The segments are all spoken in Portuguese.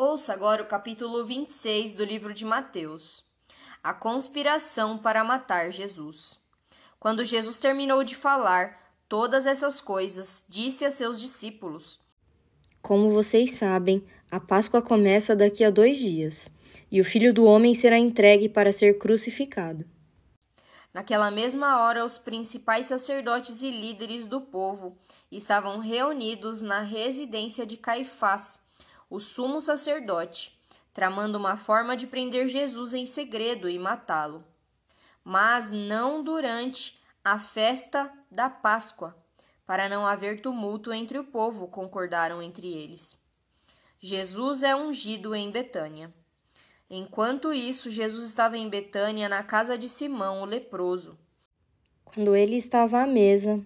Ouça agora o capítulo 26 do livro de Mateus. A conspiração para matar Jesus. Quando Jesus terminou de falar todas essas coisas, disse a seus discípulos: Como vocês sabem, a Páscoa começa daqui a dois dias, e o filho do homem será entregue para ser crucificado. Naquela mesma hora, os principais sacerdotes e líderes do povo estavam reunidos na residência de Caifás o sumo sacerdote, tramando uma forma de prender Jesus em segredo e matá-lo. Mas não durante a festa da Páscoa, para não haver tumulto entre o povo, concordaram entre eles. Jesus é ungido em Betânia. Enquanto isso, Jesus estava em Betânia, na casa de Simão, o leproso. Quando ele estava à mesa,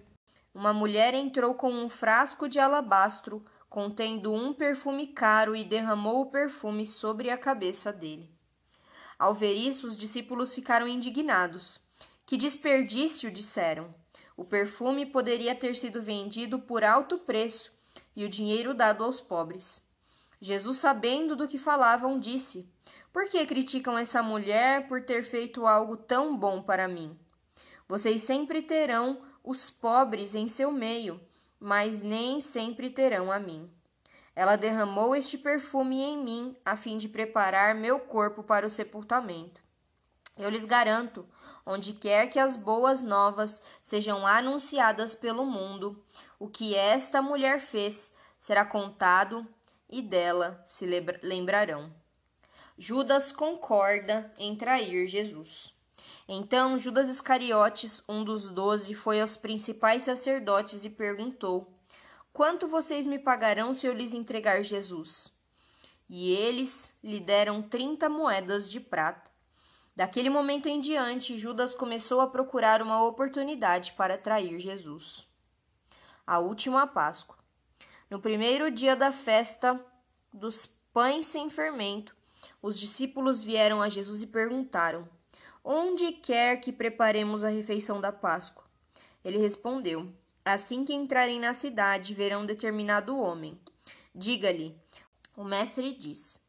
uma mulher entrou com um frasco de alabastro contendo um perfume caro, e derramou o perfume sobre a cabeça dele. Ao ver isso, os discípulos ficaram indignados. Que desperdício, disseram. O perfume poderia ter sido vendido por alto preço e o dinheiro dado aos pobres. Jesus, sabendo do que falavam, disse: Por que criticam essa mulher por ter feito algo tão bom para mim? Vocês sempre terão os pobres em seu meio mas nem sempre terão a mim. Ela derramou este perfume em mim, a fim de preparar meu corpo para o sepultamento. Eu lhes garanto, onde quer que as boas novas sejam anunciadas pelo mundo, o que esta mulher fez será contado e dela se lembrarão. Judas concorda em trair Jesus. Então Judas Iscariotes, um dos doze, foi aos principais sacerdotes e perguntou: Quanto vocês me pagarão se eu lhes entregar Jesus? E eles lhe deram trinta moedas de prata. Daquele momento em diante, Judas começou a procurar uma oportunidade para trair Jesus. A última Páscoa. No primeiro dia da festa dos pães sem fermento, os discípulos vieram a Jesus e perguntaram: Onde quer que preparemos a refeição da Páscoa? Ele respondeu: Assim que entrarem na cidade, verão determinado homem. Diga-lhe: O mestre diz: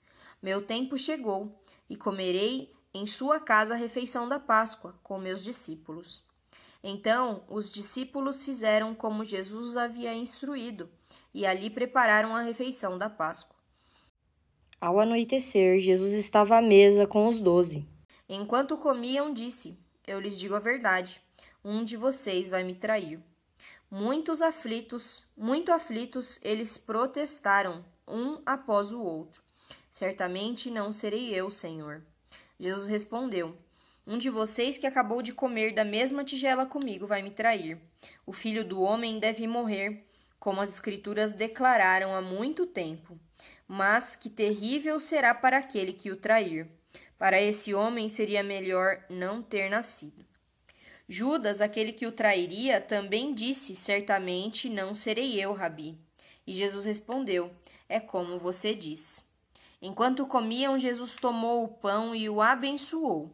Meu tempo chegou, e comerei em sua casa a refeição da Páscoa com meus discípulos. Então os discípulos fizeram como Jesus os havia instruído, e ali prepararam a refeição da Páscoa. Ao anoitecer, Jesus estava à mesa com os doze. Enquanto comiam, disse: Eu lhes digo a verdade, um de vocês vai me trair. Muitos aflitos, muito aflitos, eles protestaram, um após o outro. Certamente não serei eu, Senhor. Jesus respondeu: Um de vocês que acabou de comer da mesma tigela comigo vai me trair. O filho do homem deve morrer, como as Escrituras declararam há muito tempo. Mas que terrível será para aquele que o trair. Para esse homem seria melhor não ter nascido. Judas, aquele que o trairia, também disse: Certamente não serei eu, Rabi. E Jesus respondeu: É como você diz. Enquanto comiam, Jesus tomou o pão e o abençoou.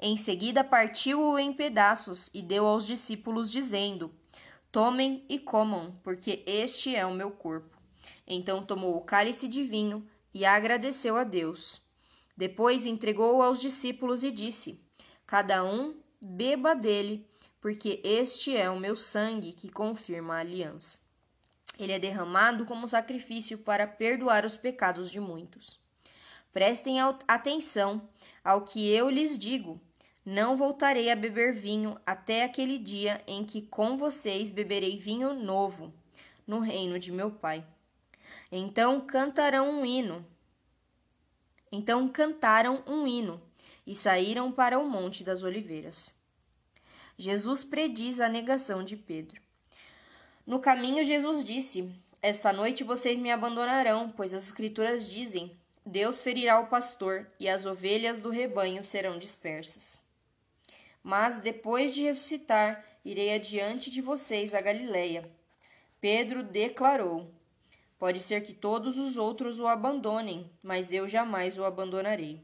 Em seguida, partiu-o em pedaços e deu aos discípulos, dizendo: Tomem e comam, porque este é o meu corpo. Então tomou o cálice de vinho e agradeceu a Deus. Depois entregou-o aos discípulos e disse: Cada um beba dele, porque este é o meu sangue que confirma a aliança. Ele é derramado como sacrifício para perdoar os pecados de muitos. Prestem atenção ao que eu lhes digo. Não voltarei a beber vinho até aquele dia em que com vocês beberei vinho novo no reino de meu Pai. Então cantarão um hino então cantaram um hino e saíram para o Monte das Oliveiras. Jesus prediz a negação de Pedro. No caminho, Jesus disse: Esta noite vocês me abandonarão, pois as Escrituras dizem: Deus ferirá o pastor e as ovelhas do rebanho serão dispersas. Mas depois de ressuscitar, irei adiante de vocês a Galileia. Pedro declarou: Pode ser que todos os outros o abandonem, mas eu jamais o abandonarei.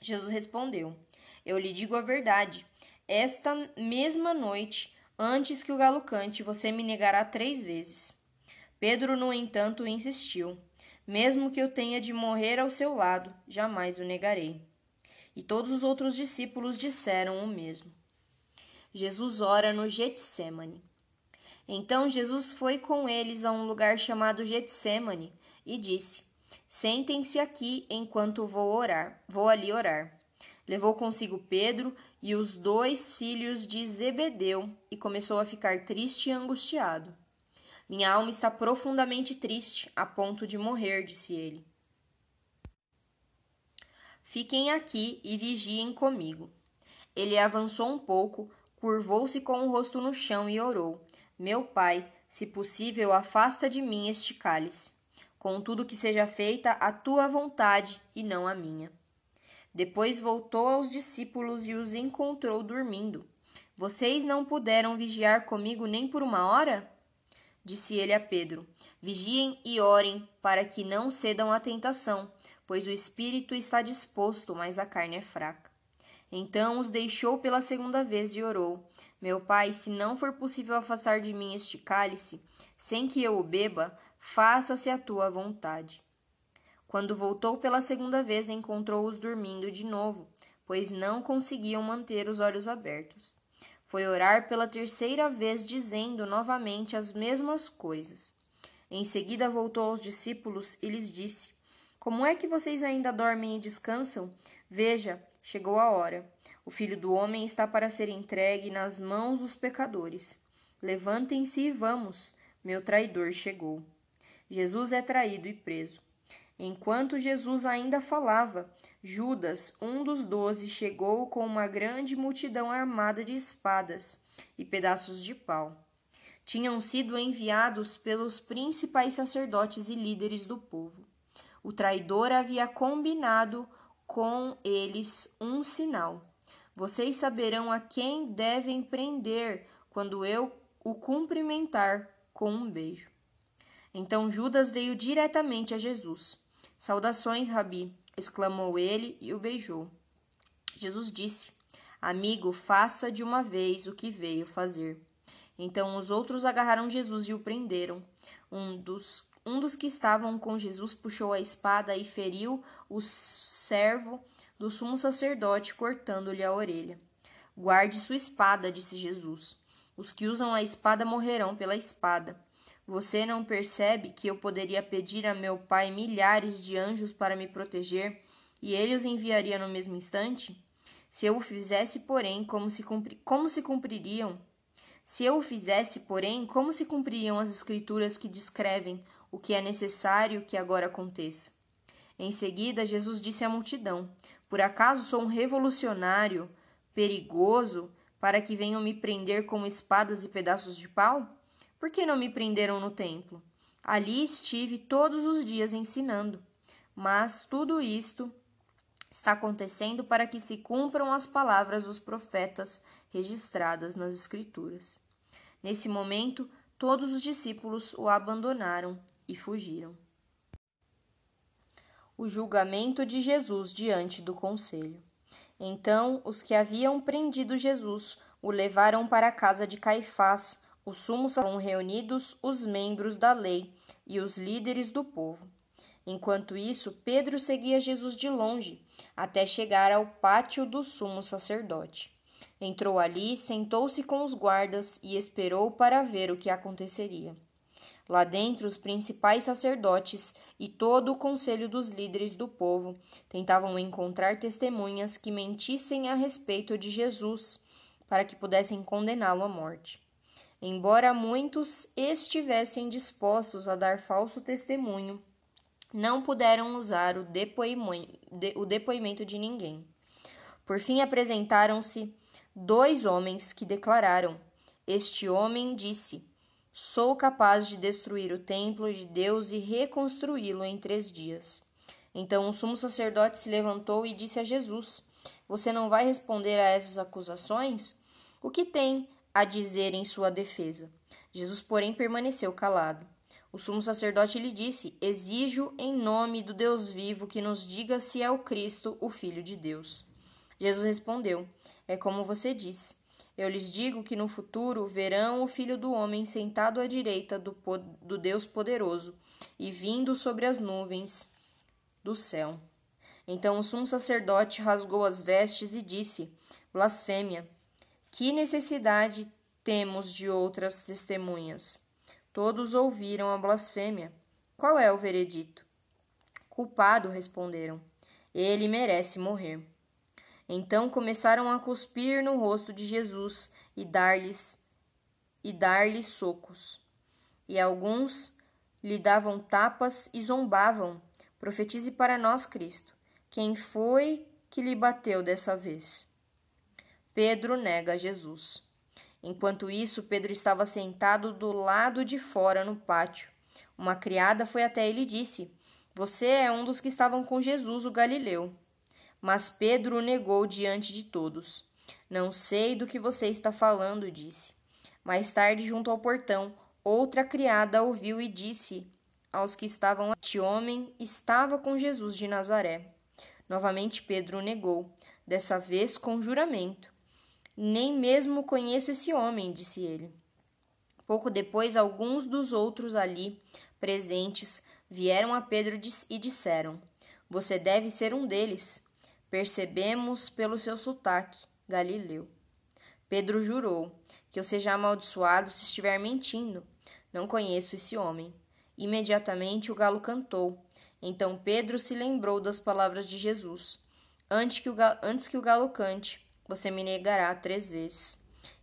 Jesus respondeu: Eu lhe digo a verdade. Esta mesma noite, antes que o galo cante, você me negará três vezes. Pedro, no entanto, insistiu: Mesmo que eu tenha de morrer ao seu lado, jamais o negarei. E todos os outros discípulos disseram o mesmo. Jesus ora no Getsemane. Então Jesus foi com eles a um lugar chamado Getsemane e disse: Sentem-se aqui enquanto vou orar. Vou ali orar. Levou consigo Pedro e os dois filhos de Zebedeu e começou a ficar triste e angustiado. Minha alma está profundamente triste, a ponto de morrer, disse ele. Fiquem aqui e vigiem comigo. Ele avançou um pouco, curvou-se com o rosto no chão e orou: Meu pai, se possível, afasta de mim este cálice. Contudo, que seja feita a tua vontade e não a minha. Depois voltou aos discípulos e os encontrou dormindo. Vocês não puderam vigiar comigo nem por uma hora? Disse ele a Pedro: Vigiem e orem para que não cedam à tentação, pois o espírito está disposto, mas a carne é fraca. Então os deixou pela segunda vez e orou: Meu pai, se não for possível afastar de mim este cálice, sem que eu o beba, faça-se a tua vontade. Quando voltou pela segunda vez, encontrou-os dormindo de novo, pois não conseguiam manter os olhos abertos. Foi orar pela terceira vez, dizendo novamente as mesmas coisas. Em seguida voltou aos discípulos e lhes disse: Como é que vocês ainda dormem e descansam? Veja, chegou a hora. O filho do homem está para ser entregue nas mãos dos pecadores. Levantem-se e vamos. Meu traidor chegou. Jesus é traído e preso. Enquanto Jesus ainda falava, Judas, um dos doze, chegou com uma grande multidão armada de espadas e pedaços de pau. Tinham sido enviados pelos principais sacerdotes e líderes do povo. O traidor havia combinado com eles um sinal. Vocês saberão a quem devem prender quando eu o cumprimentar com um beijo. Então Judas veio diretamente a Jesus. Saudações, Rabi, exclamou ele e o beijou. Jesus disse: Amigo, faça de uma vez o que veio fazer. Então os outros agarraram Jesus e o prenderam. Um dos um dos que estavam com Jesus puxou a espada e feriu o servo do sumo sacerdote, cortando-lhe a orelha. Guarde sua espada, disse Jesus. Os que usam a espada morrerão pela espada. Você não percebe que eu poderia pedir a meu pai milhares de anjos para me proteger e ele os enviaria no mesmo instante? Se eu o fizesse, porém, como se, cumpri como se cumpririam? Se eu o fizesse, porém, como se cumpririam as escrituras que descrevem o que é necessário que agora aconteça. Em seguida, Jesus disse à multidão: Por acaso sou um revolucionário perigoso para que venham me prender com espadas e pedaços de pau? Por que não me prenderam no templo? Ali estive todos os dias ensinando. Mas tudo isto está acontecendo para que se cumpram as palavras dos profetas registradas nas Escrituras. Nesse momento, todos os discípulos o abandonaram e fugiram. O julgamento de Jesus diante do conselho. Então, os que haviam prendido Jesus o levaram para a casa de Caifás, o sumo estavam reunidos os membros da lei e os líderes do povo. Enquanto isso, Pedro seguia Jesus de longe, até chegar ao pátio do sumo sacerdote. Entrou ali, sentou-se com os guardas e esperou para ver o que aconteceria. Lá dentro, os principais sacerdotes e todo o conselho dos líderes do povo tentavam encontrar testemunhas que mentissem a respeito de Jesus, para que pudessem condená-lo à morte. Embora muitos estivessem dispostos a dar falso testemunho, não puderam usar o depoimento de ninguém. Por fim, apresentaram-se dois homens que declararam: Este homem disse Sou capaz de destruir o templo de Deus e reconstruí-lo em três dias. Então o sumo sacerdote se levantou e disse a Jesus: Você não vai responder a essas acusações? O que tem a dizer em sua defesa? Jesus, porém, permaneceu calado. O sumo sacerdote lhe disse: Exijo em nome do Deus vivo que nos diga se é o Cristo, o Filho de Deus. Jesus respondeu: É como você diz. Eu lhes digo que no futuro verão o Filho do Homem sentado à direita do, do Deus Poderoso e vindo sobre as nuvens do céu. Então o sumo sacerdote rasgou as vestes e disse: Blasfêmia! Que necessidade temos de outras testemunhas? Todos ouviram a blasfêmia. Qual é o veredito? Culpado, responderam. Ele merece morrer. Então começaram a cuspir no rosto de Jesus e dar-lhes e dar-lhe socos. E alguns lhe davam tapas e zombavam. Profetize para nós, Cristo. Quem foi que lhe bateu dessa vez? Pedro nega Jesus. Enquanto isso, Pedro estava sentado do lado de fora no pátio. Uma criada foi até ele e disse: Você é um dos que estavam com Jesus, o Galileu. Mas Pedro o negou diante de todos. Não sei do que você está falando, disse. Mais tarde, junto ao portão, outra criada ouviu e disse aos que estavam: Este homem estava com Jesus de Nazaré. Novamente Pedro o negou, dessa vez com juramento. Nem mesmo conheço esse homem, disse ele. Pouco depois, alguns dos outros ali presentes vieram a Pedro e disseram: Você deve ser um deles. Percebemos pelo seu sotaque, Galileu. Pedro jurou que eu seja amaldiçoado se estiver mentindo. Não conheço esse homem. Imediatamente o galo cantou. Então Pedro se lembrou das palavras de Jesus. Antes que o galo, antes que o galo cante, você me negará três vezes.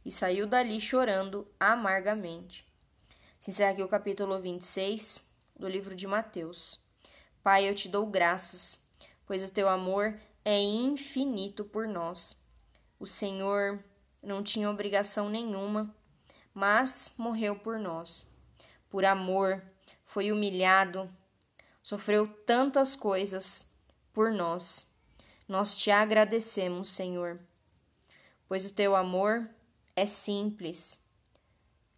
E saiu dali chorando amargamente. Se encerra aqui o capítulo 26 do livro de Mateus. Pai, eu te dou graças, pois o teu amor é infinito por nós. O Senhor não tinha obrigação nenhuma, mas morreu por nós. Por amor, foi humilhado, sofreu tantas coisas por nós. Nós te agradecemos, Senhor, pois o teu amor é simples,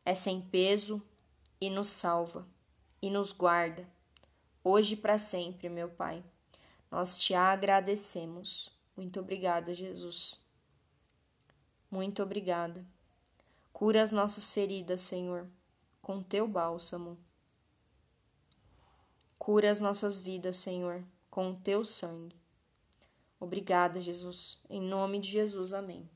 é sem peso e nos salva e nos guarda, hoje e para sempre, meu Pai. Nós te agradecemos. Muito obrigada, Jesus. Muito obrigada. Cura as nossas feridas, Senhor, com teu bálsamo. Cura as nossas vidas, Senhor, com o teu sangue. Obrigada, Jesus. Em nome de Jesus, amém.